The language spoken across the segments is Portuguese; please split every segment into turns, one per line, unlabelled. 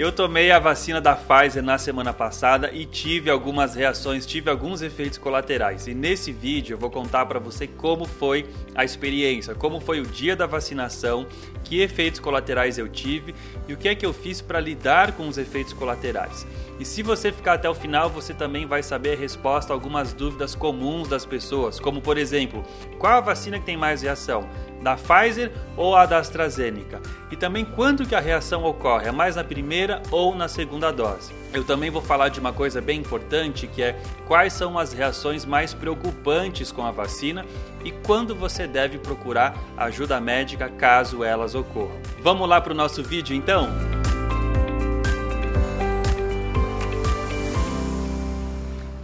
Eu tomei a vacina da Pfizer na semana passada e tive algumas reações, tive alguns efeitos colaterais. E nesse vídeo eu vou contar para você como foi a experiência, como foi o dia da vacinação, que efeitos colaterais eu tive e o que é que eu fiz para lidar com os efeitos colaterais. E se você ficar até o final, você também vai saber a resposta a algumas dúvidas comuns das pessoas, como por exemplo, qual a vacina que tem mais reação? Da Pfizer ou a da AstraZeneca? E também quando que a reação ocorre? É mais na primeira ou na segunda dose? Eu também vou falar de uma coisa bem importante que é quais são as reações mais preocupantes com a vacina e quando você deve procurar ajuda médica caso elas ocorram. Vamos lá para o nosso vídeo então?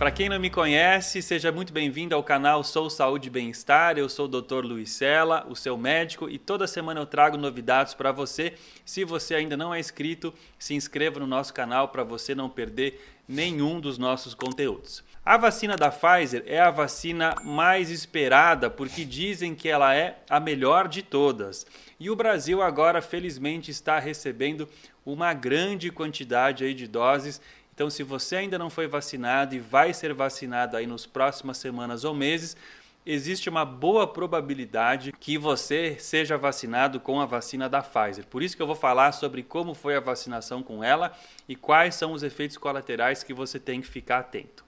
Para quem não me conhece, seja muito bem-vindo ao canal Sou Saúde e Bem-Estar. Eu sou o Dr. Luiz Sela, o seu médico, e toda semana eu trago novidades para você. Se você ainda não é inscrito, se inscreva no nosso canal para você não perder nenhum dos nossos conteúdos. A vacina da Pfizer é a vacina mais esperada porque dizem que ela é a melhor de todas. E o Brasil agora, felizmente, está recebendo uma grande quantidade aí de doses então, se você ainda não foi vacinado e vai ser vacinado aí nos próximas semanas ou meses, existe uma boa probabilidade que você seja vacinado com a vacina da Pfizer. Por isso que eu vou falar sobre como foi a vacinação com ela e quais são os efeitos colaterais que você tem que ficar atento.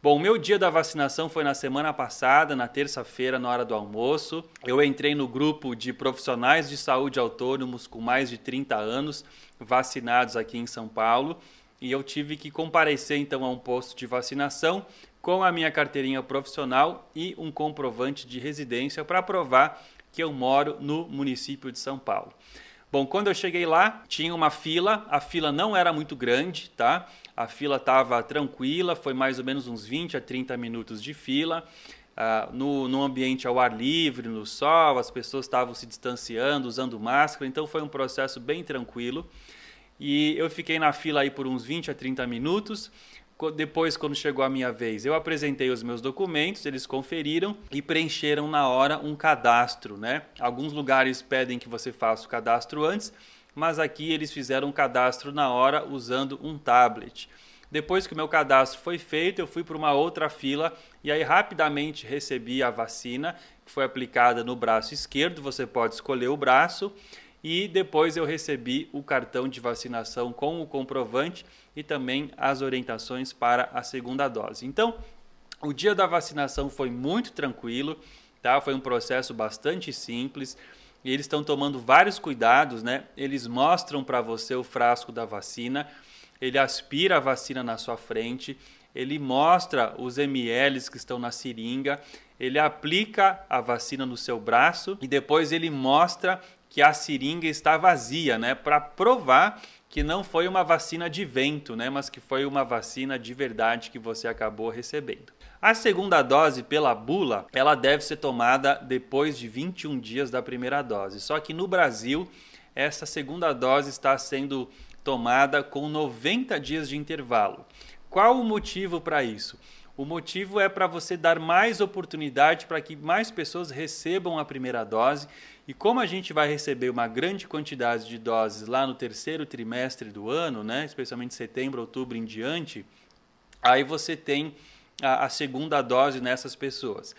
Bom, meu dia da vacinação foi na semana passada, na terça-feira, na hora do almoço. Eu entrei no grupo de profissionais de saúde autônomos com mais de 30 anos vacinados aqui em São Paulo e eu tive que comparecer então a um posto de vacinação com a minha carteirinha profissional e um comprovante de residência para provar que eu moro no município de São Paulo. Bom, quando eu cheguei lá, tinha uma fila, a fila não era muito grande, tá? A fila estava tranquila, foi mais ou menos uns 20 a 30 minutos de fila. Uh, no, no ambiente ao ar livre, no sol, as pessoas estavam se distanciando, usando máscara, então foi um processo bem tranquilo. E eu fiquei na fila aí por uns 20 a 30 minutos. Depois, quando chegou a minha vez, eu apresentei os meus documentos, eles conferiram e preencheram na hora um cadastro, né? Alguns lugares pedem que você faça o cadastro antes, mas aqui eles fizeram um cadastro na hora usando um tablet. Depois que o meu cadastro foi feito, eu fui para uma outra fila e aí rapidamente recebi a vacina que foi aplicada no braço esquerdo. Você pode escolher o braço e depois eu recebi o cartão de vacinação com o comprovante e também as orientações para a segunda dose. Então, o dia da vacinação foi muito tranquilo, tá? Foi um processo bastante simples. E eles estão tomando vários cuidados, né? Eles mostram para você o frasco da vacina, ele aspira a vacina na sua frente, ele mostra os ml que estão na seringa, ele aplica a vacina no seu braço e depois ele mostra que a seringa está vazia, né, para provar que não foi uma vacina de vento, né, mas que foi uma vacina de verdade que você acabou recebendo. A segunda dose pela bula, ela deve ser tomada depois de 21 dias da primeira dose. Só que no Brasil, essa segunda dose está sendo tomada com 90 dias de intervalo. Qual o motivo para isso? O motivo é para você dar mais oportunidade para que mais pessoas recebam a primeira dose. E como a gente vai receber uma grande quantidade de doses lá no terceiro trimestre do ano, né, especialmente setembro, outubro em diante, aí você tem a, a segunda dose nessas pessoas.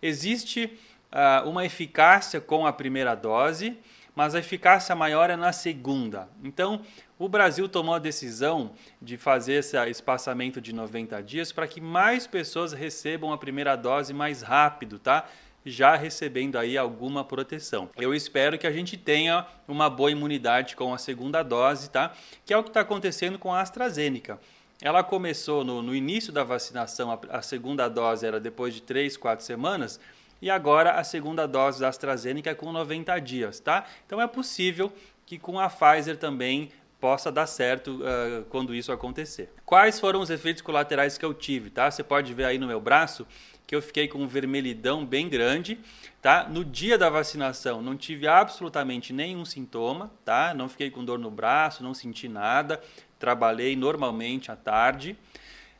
Existe uh, uma eficácia com a primeira dose, mas a eficácia maior é na segunda. Então, o Brasil tomou a decisão de fazer esse espaçamento de 90 dias para que mais pessoas recebam a primeira dose mais rápido, tá? Já recebendo aí alguma proteção. Eu espero que a gente tenha uma boa imunidade com a segunda dose, tá? Que é o que está acontecendo com a AstraZeneca. Ela começou no, no início da vacinação, a, a segunda dose era depois de 3, 4 semanas e agora a segunda dose da AstraZeneca é com 90 dias, tá? Então é possível que com a Pfizer também possa dar certo uh, quando isso acontecer. Quais foram os efeitos colaterais que eu tive, tá? Você pode ver aí no meu braço que eu fiquei com um vermelhidão bem grande, tá? No dia da vacinação não tive absolutamente nenhum sintoma, tá? Não fiquei com dor no braço, não senti nada, trabalhei normalmente à tarde.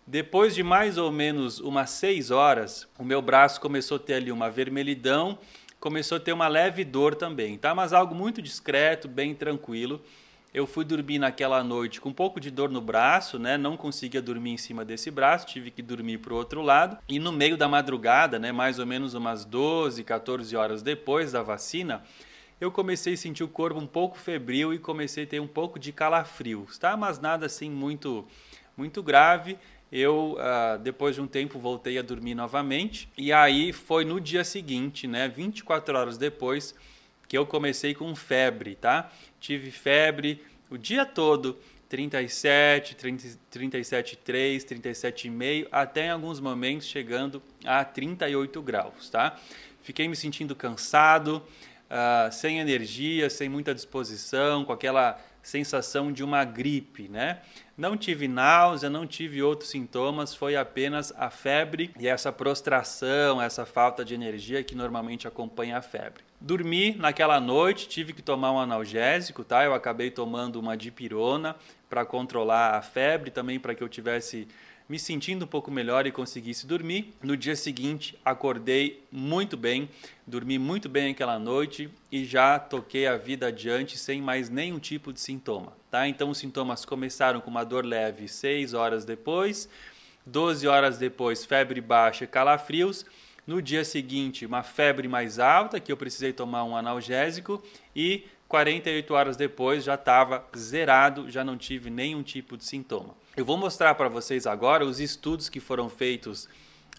Depois de mais ou menos umas seis horas, o meu braço começou a ter ali uma vermelhidão, começou a ter uma leve dor também, tá? Mas algo muito discreto, bem tranquilo. Eu fui dormir naquela noite com um pouco de dor no braço, né? Não conseguia dormir em cima desse braço, tive que dormir para o outro lado. E no meio da madrugada, né, mais ou menos umas 12, 14 horas depois da vacina, eu comecei a sentir o corpo um pouco febril e comecei a ter um pouco de calafrios, tá? Mas nada assim muito muito grave. Eu, uh, depois de um tempo, voltei a dormir novamente. E aí foi no dia seguinte, né, 24 horas depois, que eu comecei com febre, tá? Tive febre o dia todo, 37, 37,3, 37,5, até em alguns momentos chegando a 38 graus, tá? Fiquei me sentindo cansado, uh, sem energia, sem muita disposição, com aquela sensação de uma gripe, né? Não tive náusea, não tive outros sintomas, foi apenas a febre e essa prostração, essa falta de energia que normalmente acompanha a febre. Dormi naquela noite, tive que tomar um analgésico, tá? Eu acabei tomando uma dipirona para controlar a febre, também para que eu tivesse me sentindo um pouco melhor e conseguisse dormir. No dia seguinte, acordei muito bem, dormi muito bem aquela noite e já toquei a vida adiante sem mais nenhum tipo de sintoma. Tá? Então, os sintomas começaram com uma dor leve 6 horas depois, 12 horas depois, febre baixa e calafrios. No dia seguinte, uma febre mais alta, que eu precisei tomar um analgésico, e 48 horas depois já estava zerado, já não tive nenhum tipo de sintoma. Eu vou mostrar para vocês agora os estudos que foram feitos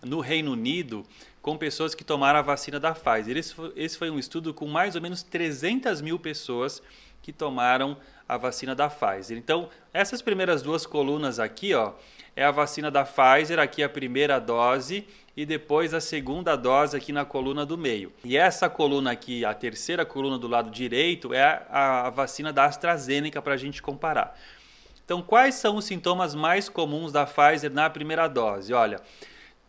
no Reino Unido com pessoas que tomaram a vacina da Pfizer. Esse foi um estudo com mais ou menos 300 mil pessoas que tomaram a vacina da Pfizer. Então, essas primeiras duas colunas aqui, ó, é a vacina da Pfizer, aqui a primeira dose e depois a segunda dose aqui na coluna do meio. E essa coluna aqui, a terceira coluna do lado direito, é a, a vacina da AstraZeneca para a gente comparar. Então, quais são os sintomas mais comuns da Pfizer na primeira dose? Olha,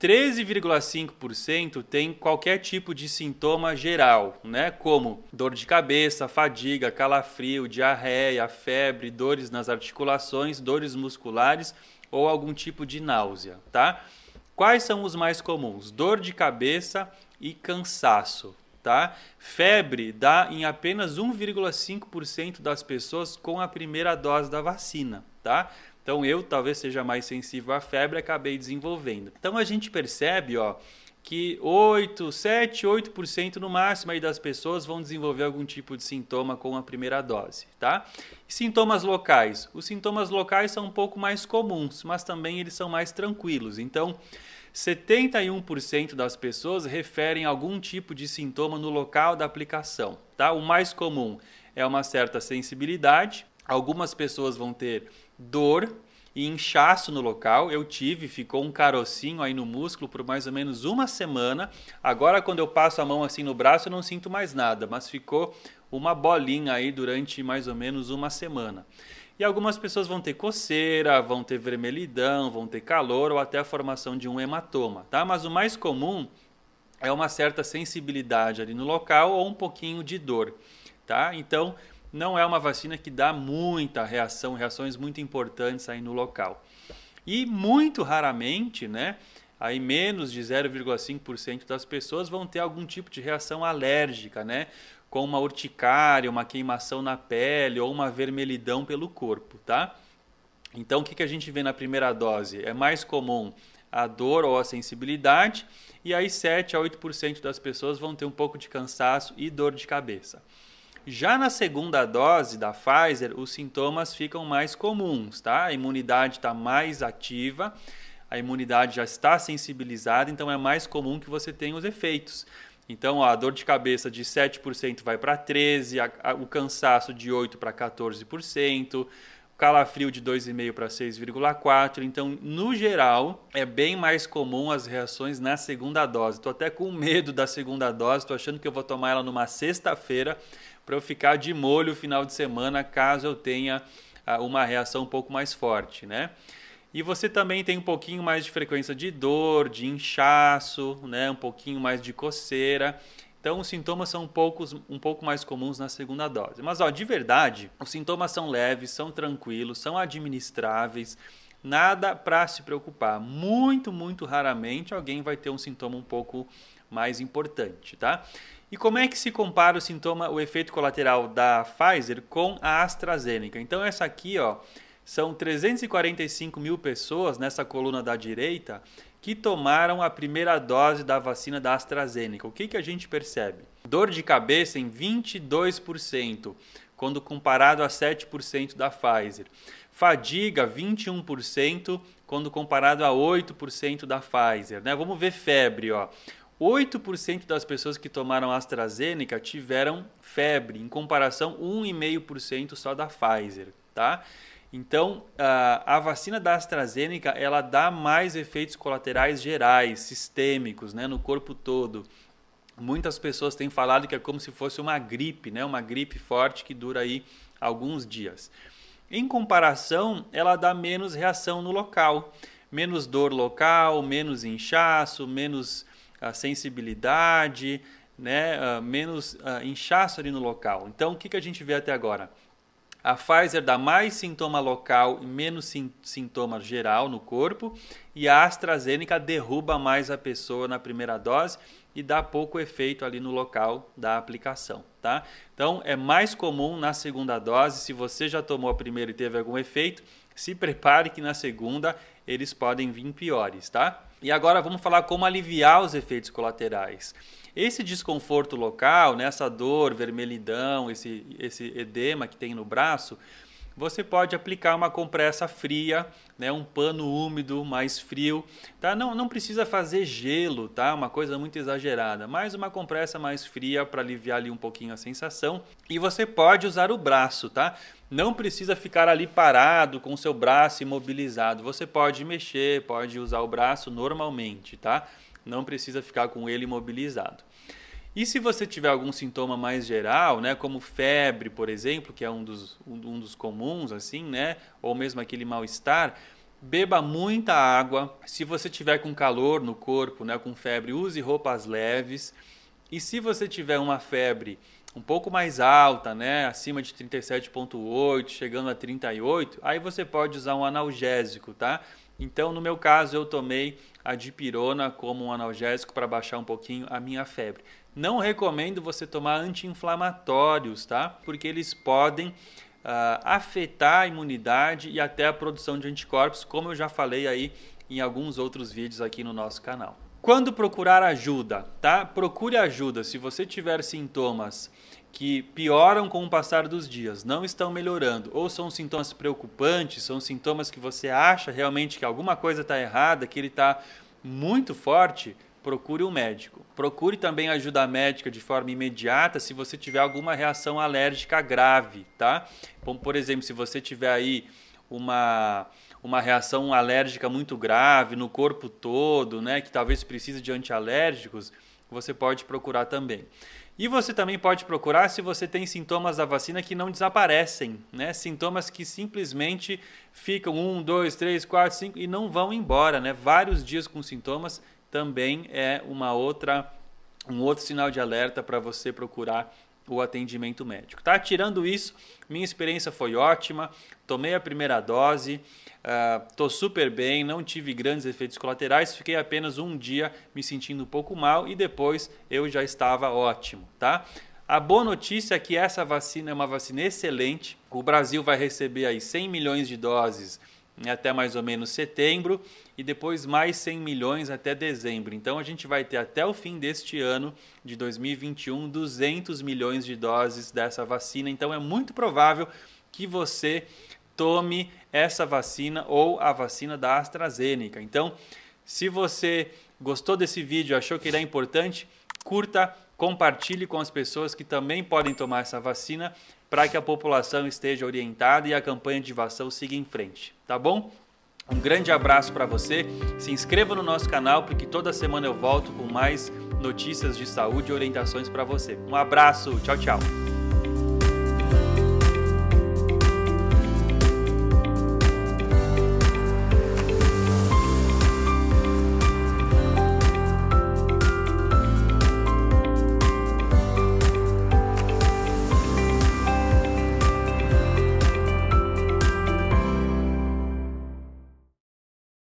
13,5% tem qualquer tipo de sintoma geral, né? Como dor de cabeça, fadiga, calafrio, diarreia, febre, dores nas articulações, dores musculares ou algum tipo de náusea, tá? Quais são os mais comuns? Dor de cabeça e cansaço, tá? Febre dá em apenas 1,5% das pessoas com a primeira dose da vacina tá? Então eu talvez seja mais sensível à febre, acabei desenvolvendo. Então a gente percebe, ó, que 8, 7, 8% no máximo aí das pessoas vão desenvolver algum tipo de sintoma com a primeira dose, tá? Sintomas locais. Os sintomas locais são um pouco mais comuns, mas também eles são mais tranquilos. Então, 71% das pessoas referem algum tipo de sintoma no local da aplicação, tá? O mais comum é uma certa sensibilidade. Algumas pessoas vão ter dor e inchaço no local. Eu tive, ficou um carocinho aí no músculo por mais ou menos uma semana. Agora, quando eu passo a mão assim no braço, eu não sinto mais nada, mas ficou uma bolinha aí durante mais ou menos uma semana. E algumas pessoas vão ter coceira, vão ter vermelhidão, vão ter calor ou até a formação de um hematoma, tá? Mas o mais comum é uma certa sensibilidade ali no local ou um pouquinho de dor, tá? Então, não é uma vacina que dá muita reação, reações muito importantes aí no local. E muito raramente, né, aí menos de 0,5% das pessoas vão ter algum tipo de reação alérgica, né, com uma urticária, uma queimação na pele ou uma vermelhidão pelo corpo, tá? Então, o que, que a gente vê na primeira dose? É mais comum a dor ou a sensibilidade, e aí 7 a 8% das pessoas vão ter um pouco de cansaço e dor de cabeça. Já na segunda dose da Pfizer, os sintomas ficam mais comuns, tá? A imunidade está mais ativa, a imunidade já está sensibilizada, então é mais comum que você tenha os efeitos. Então, ó, a dor de cabeça de 7% vai para 13%, a, a, o cansaço de 8% para 14%, o calafrio de 2,5% para 6,4%. Então, no geral, é bem mais comum as reações na segunda dose. Estou até com medo da segunda dose, estou achando que eu vou tomar ela numa sexta-feira para eu ficar de molho o final de semana caso eu tenha ah, uma reação um pouco mais forte, né? E você também tem um pouquinho mais de frequência de dor, de inchaço, né? um pouquinho mais de coceira. Então, os sintomas são um pouco, um pouco mais comuns na segunda dose. Mas, ó, de verdade, os sintomas são leves, são tranquilos, são administráveis, nada para se preocupar. Muito, muito raramente alguém vai ter um sintoma um pouco mais importante, tá? E como é que se compara o sintoma, o efeito colateral da Pfizer com a AstraZeneca? Então essa aqui, ó, são 345 mil pessoas nessa coluna da direita que tomaram a primeira dose da vacina da AstraZeneca. O que, que a gente percebe? Dor de cabeça em 22%, quando comparado a 7% da Pfizer. Fadiga, 21%, quando comparado a 8% da Pfizer. Né? Vamos ver febre. Ó. 8% das pessoas que tomaram AstraZeneca tiveram febre, em comparação 1,5% só da Pfizer. Tá? Então, a, vacina da AstraZeneca ela dá mais efeitos colaterais gerais, sistêmicos, né, no corpo todo. Muitas pessoas têm falado que é como se fosse uma gripe, né, uma gripe forte que dura aí alguns dias. Em comparação, ela dá menos reação no local, menos dor local, menos inchaço, menos uh, sensibilidade, né, uh, menos uh, inchaço ali no local. Então, o que, que a gente vê até agora? A Pfizer dá mais sintoma local e menos sim, sintoma geral no corpo, e a AstraZeneca derruba mais a pessoa na primeira dose e dá pouco efeito ali no local da aplicação, tá? Então é mais comum na segunda dose, se você já tomou a primeira e teve algum efeito, se prepare que na segunda eles podem vir piores, tá? E agora vamos falar como aliviar os efeitos colaterais. Esse desconforto local, né, essa dor, vermelhidão, esse, esse edema que tem no braço, você pode aplicar uma compressa fria, né, um pano úmido, mais frio, tá? Não, não precisa fazer gelo, tá? Uma coisa muito exagerada, mas uma compressa mais fria para aliviar ali um pouquinho a sensação. E você pode usar o braço, tá? Não precisa ficar ali parado com o seu braço imobilizado. Você pode mexer, pode usar o braço normalmente, tá? não precisa ficar com ele imobilizado. E se você tiver algum sintoma mais geral, né, como febre, por exemplo, que é um dos, um dos comuns, assim, né, ou mesmo aquele mal-estar, beba muita água. Se você tiver com calor no corpo, né, com febre, use roupas leves. E se você tiver uma febre um pouco mais alta, né, acima de 37.8, chegando a 38, aí você pode usar um analgésico, tá? Então, no meu caso, eu tomei a dipirona como um analgésico para baixar um pouquinho a minha febre. Não recomendo você tomar anti-inflamatórios, tá? Porque eles podem uh, afetar a imunidade e até a produção de anticorpos, como eu já falei aí em alguns outros vídeos aqui no nosso canal. Quando procurar ajuda, tá? Procure ajuda se você tiver sintomas que pioram com o passar dos dias, não estão melhorando, ou são sintomas preocupantes, são sintomas que você acha realmente que alguma coisa está errada, que ele está muito forte, procure um médico. Procure também ajuda médica de forma imediata se você tiver alguma reação alérgica grave, tá? Como por exemplo, se você tiver aí uma uma reação alérgica muito grave no corpo todo, né, que talvez precise de antialérgicos, você pode procurar também. E você também pode procurar se você tem sintomas da vacina que não desaparecem, né? Sintomas que simplesmente ficam um, dois, três, quatro, cinco e não vão embora, né? Vários dias com sintomas também é uma outra um outro sinal de alerta para você procurar o atendimento médico. Tá? Tirando isso, minha experiência foi ótima. Tomei a primeira dose, estou uh, super bem, não tive grandes efeitos colaterais, fiquei apenas um dia me sentindo um pouco mal e depois eu já estava ótimo. Tá? A boa notícia é que essa vacina é uma vacina excelente. O Brasil vai receber aí 100 milhões de doses até mais ou menos setembro e depois mais 100 milhões até dezembro. Então a gente vai ter até o fim deste ano de 2021 200 milhões de doses dessa vacina. Então é muito provável que você tome essa vacina ou a vacina da AstraZeneca. Então, se você gostou desse vídeo, achou que ele é importante, curta, compartilhe com as pessoas que também podem tomar essa vacina para que a população esteja orientada e a campanha de vacinação siga em frente, tá bom? Um grande abraço para você. Se inscreva no nosso canal porque toda semana eu volto com mais notícias de saúde e orientações para você. Um abraço, tchau, tchau.